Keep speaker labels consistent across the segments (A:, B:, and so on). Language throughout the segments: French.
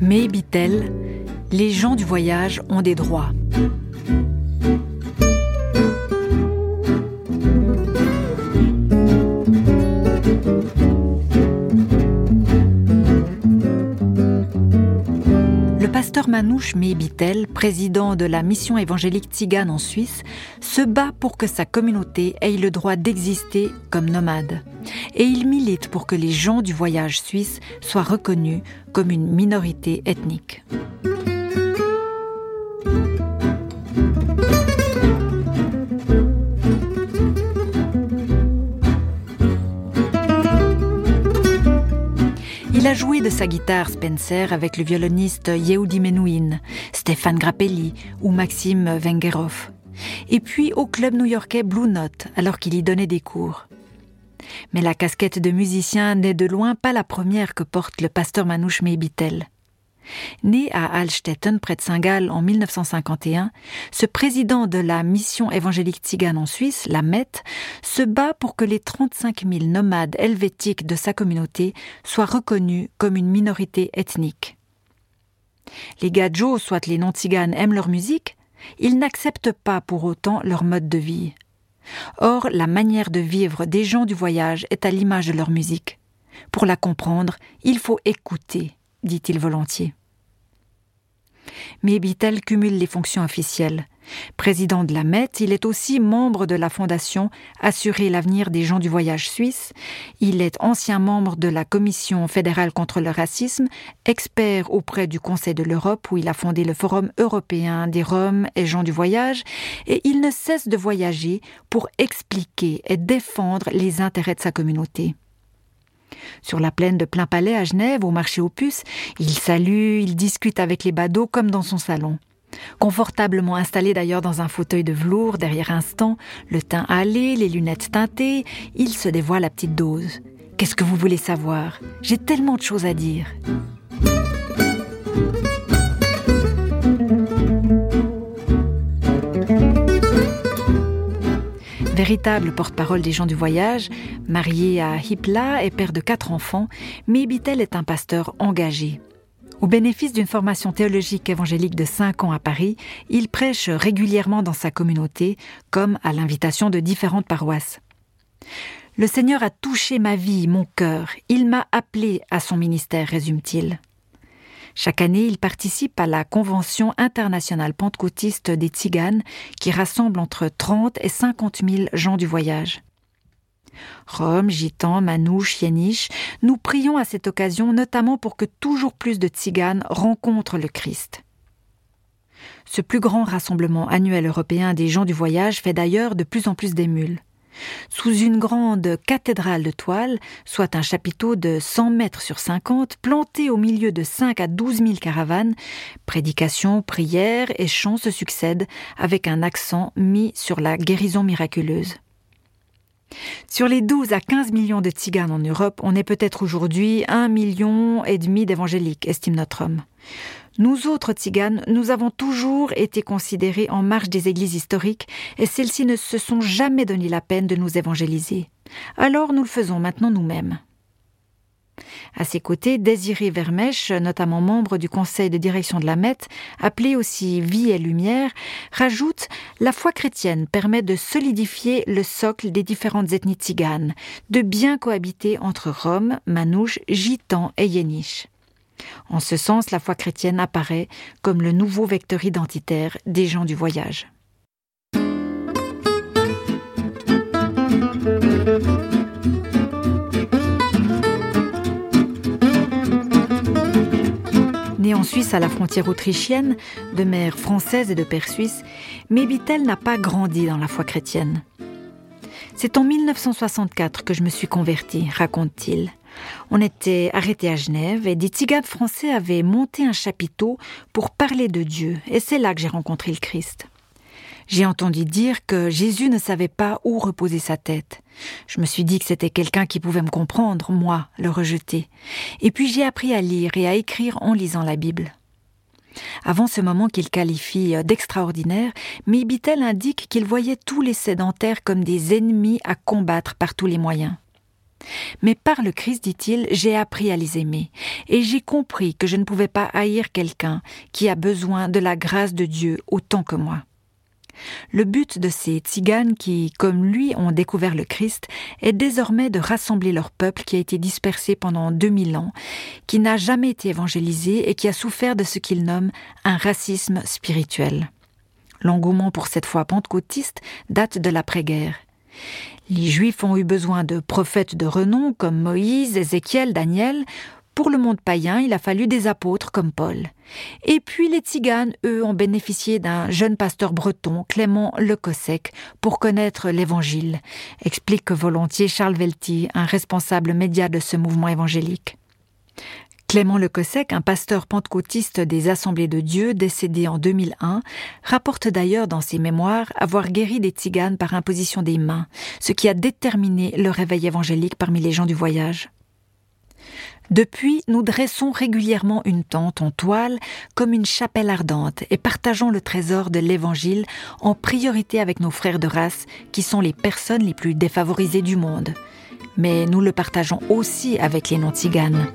A: Mais Bitel, les gens du voyage ont des droits. Pasteur Manouche Mebitel, président de la mission évangélique tzigane en Suisse, se bat pour que sa communauté ait le droit d'exister comme nomade. Et il milite pour que les gens du voyage suisse soient reconnus comme une minorité ethnique. A joué de sa guitare Spencer avec le violoniste Yehudi Menuhin, Stéphane Grappelli ou Maxime Vengerov. Et puis au club new-yorkais Blue Note alors qu'il y donnait des cours. Mais la casquette de musicien n'est de loin pas la première que porte le pasteur Manouche Meibitel. Né à Alstetten, près de Saint-Gall, en 1951, ce président de la mission évangélique tzigane en Suisse, la MET, se bat pour que les 35 000 nomades helvétiques de sa communauté soient reconnus comme une minorité ethnique. Les gadjos, soit les non-tziganes, aiment leur musique, ils n'acceptent pas pour autant leur mode de vie. Or, la manière de vivre des gens du voyage est à l'image de leur musique. Pour la comprendre, il faut écouter, dit-il volontiers. Mais Bittel cumule les fonctions officielles. Président de la MET, il est aussi membre de la fondation Assurer l'avenir des gens du voyage suisse. Il est ancien membre de la Commission fédérale contre le racisme, expert auprès du Conseil de l'Europe où il a fondé le Forum européen des Roms et gens du voyage, et il ne cesse de voyager pour expliquer et défendre les intérêts de sa communauté. Sur la plaine de Plein Palais à Genève, au marché aux puces, il salue, il discute avec les badauds comme dans son salon. Confortablement installé d'ailleurs dans un fauteuil de velours derrière un stand, le teint hâlé, les lunettes teintées, il se dévoile à petite dose. Qu'est-ce que vous voulez savoir? J'ai tellement de choses à dire. Véritable porte-parole des gens du voyage, marié à Hipla et père de quatre enfants, Mibitel est un pasteur engagé. Au bénéfice d'une formation théologique évangélique de cinq ans à Paris, il prêche régulièrement dans sa communauté, comme à l'invitation de différentes paroisses. Le Seigneur a touché ma vie, mon cœur, il m'a appelé à son ministère, résume-t-il. Chaque année, il participe à la Convention internationale pentecôtiste des Tziganes qui rassemble entre 30 et 50 000 gens du voyage. Rome, Gitans, Manouche, Yéniche, nous prions à cette occasion notamment pour que toujours plus de Tziganes rencontrent le Christ. Ce plus grand rassemblement annuel européen des gens du voyage fait d'ailleurs de plus en plus d'émules sous une grande cathédrale de toile, soit un chapiteau de 100 mètres sur 50, planté au milieu de 5 à 12 000 caravanes, prédications, prières et chants se succèdent avec un accent mis sur la guérison miraculeuse. Sur les 12 à 15 millions de tziganes en Europe, on est peut-être aujourd'hui un million et demi d'évangéliques, estime notre homme. Nous autres tziganes, nous avons toujours été considérés en marge des églises historiques et celles-ci ne se sont jamais donné la peine de nous évangéliser. Alors nous le faisons maintenant nous-mêmes. À ses côtés, Désiré Vermèche, notamment membre du conseil de direction de la MET, appelé aussi Vie et Lumière, rajoute La foi chrétienne permet de solidifier le socle des différentes ethnies tziganes, de bien cohabiter entre Roms, Manouches, Gitans et Yéniches. En ce sens, la foi chrétienne apparaît comme le nouveau vecteur identitaire des gens du voyage. Né en Suisse à la frontière autrichienne, de mère française et de père suisse, Mébitel n'a pas grandi dans la foi chrétienne. C'est en 1964 que je me suis converti, raconte-t-il. On était arrêté à Genève et des tziganes français avaient monté un chapiteau pour parler de Dieu, et c'est là que j'ai rencontré le Christ. J'ai entendu dire que Jésus ne savait pas où reposer sa tête. Je me suis dit que c'était quelqu'un qui pouvait me comprendre, moi, le rejeter. Et puis j'ai appris à lire et à écrire en lisant la Bible. Avant ce moment qu'il qualifie d'extraordinaire, Mibitel indique qu'il voyait tous les sédentaires comme des ennemis à combattre par tous les moyens. Mais par le Christ, dit-il, j'ai appris à les aimer, et j'ai compris que je ne pouvais pas haïr quelqu'un qui a besoin de la grâce de Dieu autant que moi. Le but de ces tziganes qui, comme lui, ont découvert le Christ est désormais de rassembler leur peuple qui a été dispersé pendant 2000 ans, qui n'a jamais été évangélisé et qui a souffert de ce qu'il nomme un racisme spirituel. L'engouement pour cette foi pentecôtiste date de l'après-guerre. Les Juifs ont eu besoin de prophètes de renom comme Moïse, Ézéchiel, Daniel. Pour le monde païen, il a fallu des apôtres comme Paul. Et puis les Tziganes, eux, ont bénéficié d'un jeune pasteur breton, Clément Lecossec, pour connaître l'Évangile, explique volontiers Charles Velty, un responsable média de ce mouvement évangélique. Clément Lecossec, un pasteur pentecôtiste des Assemblées de Dieu décédé en 2001, rapporte d'ailleurs dans ses mémoires avoir guéri des tziganes par imposition des mains, ce qui a déterminé le réveil évangélique parmi les gens du voyage. Depuis, nous dressons régulièrement une tente en toile comme une chapelle ardente et partageons le trésor de l'Évangile en priorité avec nos frères de race qui sont les personnes les plus défavorisées du monde mais nous le partageons aussi avec les non-tziganes.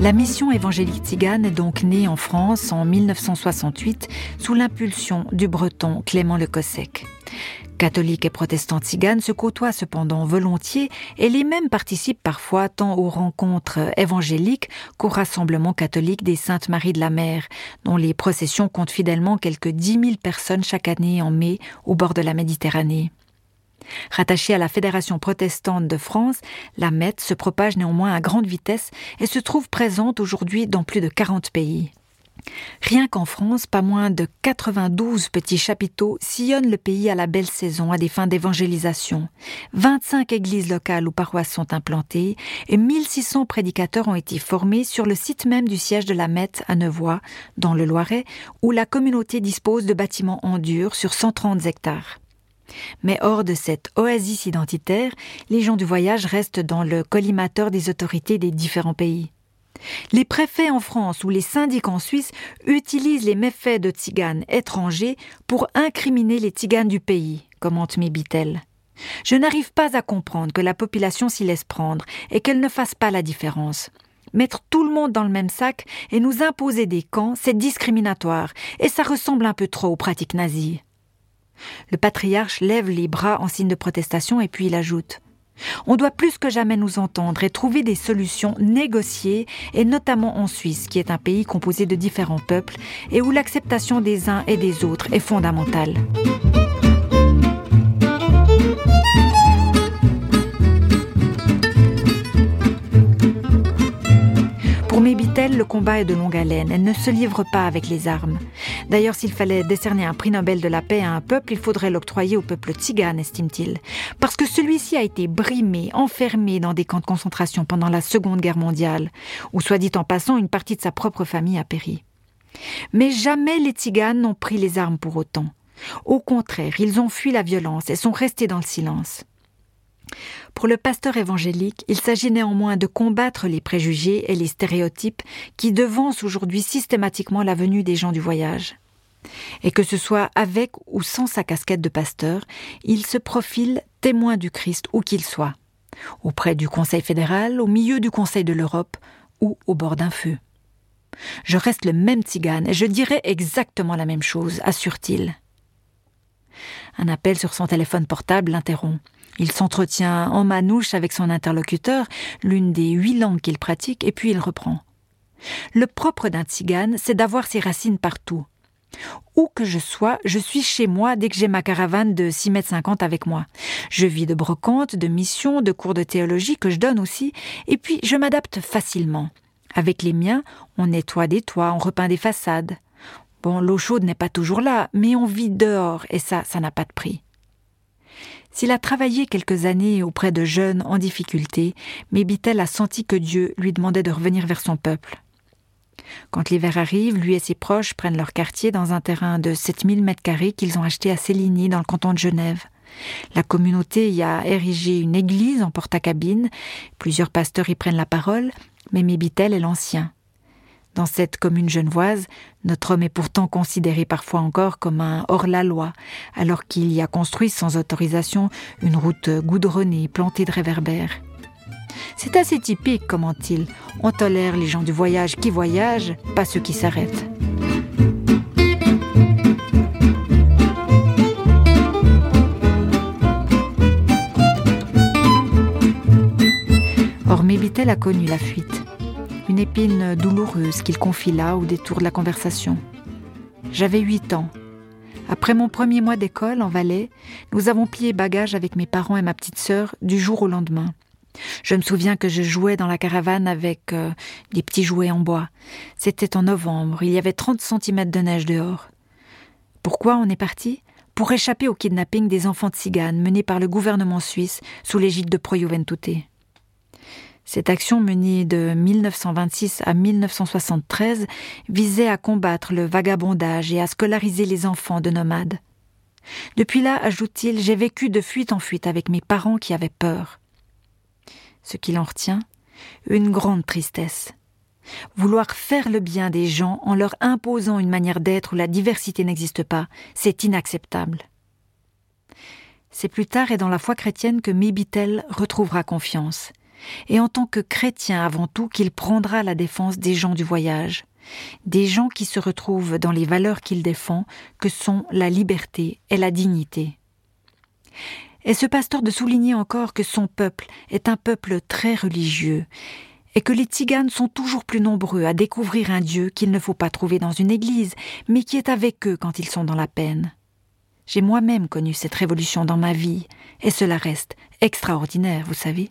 A: La mission évangélique tzigane est donc née en France en 1968 sous l'impulsion du breton Clément Le Cossec. Catholiques et protestants tziganes se côtoient cependant volontiers et les mêmes participent parfois tant aux rencontres évangéliques qu'aux rassemblements catholiques des Saintes Maries de la Mer, dont les processions comptent fidèlement quelques dix mille personnes chaque année en mai au bord de la Méditerranée. Rattachée à la Fédération protestante de France, la MET se propage néanmoins à grande vitesse et se trouve présente aujourd'hui dans plus de 40 pays. Rien qu'en France, pas moins de 92 petits chapiteaux sillonnent le pays à la belle saison à des fins d'évangélisation. 25 églises locales ou paroisses sont implantées et 1600 prédicateurs ont été formés sur le site même du siège de la Mette à Nevoix, dans le Loiret, où la communauté dispose de bâtiments en dur sur 130 hectares. Mais hors de cette oasis identitaire, les gens du voyage restent dans le collimateur des autorités des différents pays. Les préfets en France ou les syndics en Suisse utilisent les méfaits de tziganes étrangers pour incriminer les tziganes du pays, commente Mébitel. Je n'arrive pas à comprendre que la population s'y laisse prendre et qu'elle ne fasse pas la différence. Mettre tout le monde dans le même sac et nous imposer des camps, c'est discriminatoire et ça ressemble un peu trop aux pratiques nazies. Le patriarche lève les bras en signe de protestation et puis il ajoute on doit plus que jamais nous entendre et trouver des solutions négociées, et notamment en Suisse, qui est un pays composé de différents peuples et où l'acceptation des uns et des autres est fondamentale. Le combat est de longue haleine. Elle ne se livre pas avec les armes. D'ailleurs, s'il fallait décerner un prix Nobel de la paix à un peuple, il faudrait l'octroyer au peuple tzigane, estime-t-il. Parce que celui-ci a été brimé, enfermé dans des camps de concentration pendant la Seconde Guerre mondiale, où, soit dit en passant, une partie de sa propre famille a péri. Mais jamais les tziganes n'ont pris les armes pour autant. Au contraire, ils ont fui la violence et sont restés dans le silence. Pour le pasteur évangélique, il s'agit néanmoins de combattre les préjugés et les stéréotypes qui devancent aujourd'hui systématiquement la venue des gens du voyage. Et que ce soit avec ou sans sa casquette de pasteur, il se profile témoin du Christ où qu'il soit, auprès du Conseil fédéral, au milieu du Conseil de l'Europe ou au bord d'un feu. Je reste le même tzigane et je dirai exactement la même chose, assure-t-il. Un appel sur son téléphone portable l'interrompt. Il s'entretient en manouche avec son interlocuteur, l'une des huit langues qu'il pratique, et puis il reprend. Le propre d'un tzigane, c'est d'avoir ses racines partout. Où que je sois, je suis chez moi dès que j'ai ma caravane de 6 mètres 50 avec moi. Je vis de brocantes, de missions, de cours de théologie que je donne aussi, et puis je m'adapte facilement. Avec les miens, on nettoie des toits, on repeint des façades. Bon, l'eau chaude n'est pas toujours là, mais on vit dehors, et ça, ça n'a pas de prix. S'il a travaillé quelques années auprès de jeunes en difficulté, Mébitel a senti que Dieu lui demandait de revenir vers son peuple. Quand l'hiver arrive, lui et ses proches prennent leur quartier dans un terrain de 7000 mètres carrés qu'ils ont acheté à Céligny dans le canton de Genève. La communauté y a érigé une église en porte-à-cabine. Plusieurs pasteurs y prennent la parole, mais Mébitel est l'ancien. Dans cette commune genevoise, notre homme est pourtant considéré parfois encore comme un hors-la-loi, alors qu'il y a construit sans autorisation une route goudronnée plantée de réverbères. C'est assez typique, comment-il. On tolère les gens du voyage qui voyagent, pas ceux qui s'arrêtent. Or, Mébitel a connu la fuite. Une épine douloureuse qu'il confie là au détour de la conversation. J'avais huit ans. Après mon premier mois d'école en Valais, nous avons plié bagages avec mes parents et ma petite sœur du jour au lendemain. Je me souviens que je jouais dans la caravane avec euh, des petits jouets en bois. C'était en novembre, il y avait 30 cm de neige dehors. Pourquoi on est parti? Pour échapper au kidnapping des enfants de Tziganes menés par le gouvernement suisse sous l'égide de Pro Juventute. Cette action menée de 1926 à 1973 visait à combattre le vagabondage et à scolariser les enfants de nomades. Depuis là, ajoute-t-il, j'ai vécu de fuite en fuite avec mes parents qui avaient peur ce qu'il en retient, une grande tristesse. Vouloir faire le bien des gens en leur imposant une manière d'être où la diversité n'existe pas, c'est inacceptable. C'est plus tard et dans la foi chrétienne que Mébitel retrouvera confiance, et en tant que chrétien avant tout qu'il prendra la défense des gens du voyage, des gens qui se retrouvent dans les valeurs qu'il défend, que sont la liberté et la dignité. Et ce pasteur de souligner encore que son peuple est un peuple très religieux, et que les tziganes sont toujours plus nombreux à découvrir un Dieu qu'il ne faut pas trouver dans une église, mais qui est avec eux quand ils sont dans la peine. J'ai moi-même connu cette révolution dans ma vie, et cela reste extraordinaire, vous savez.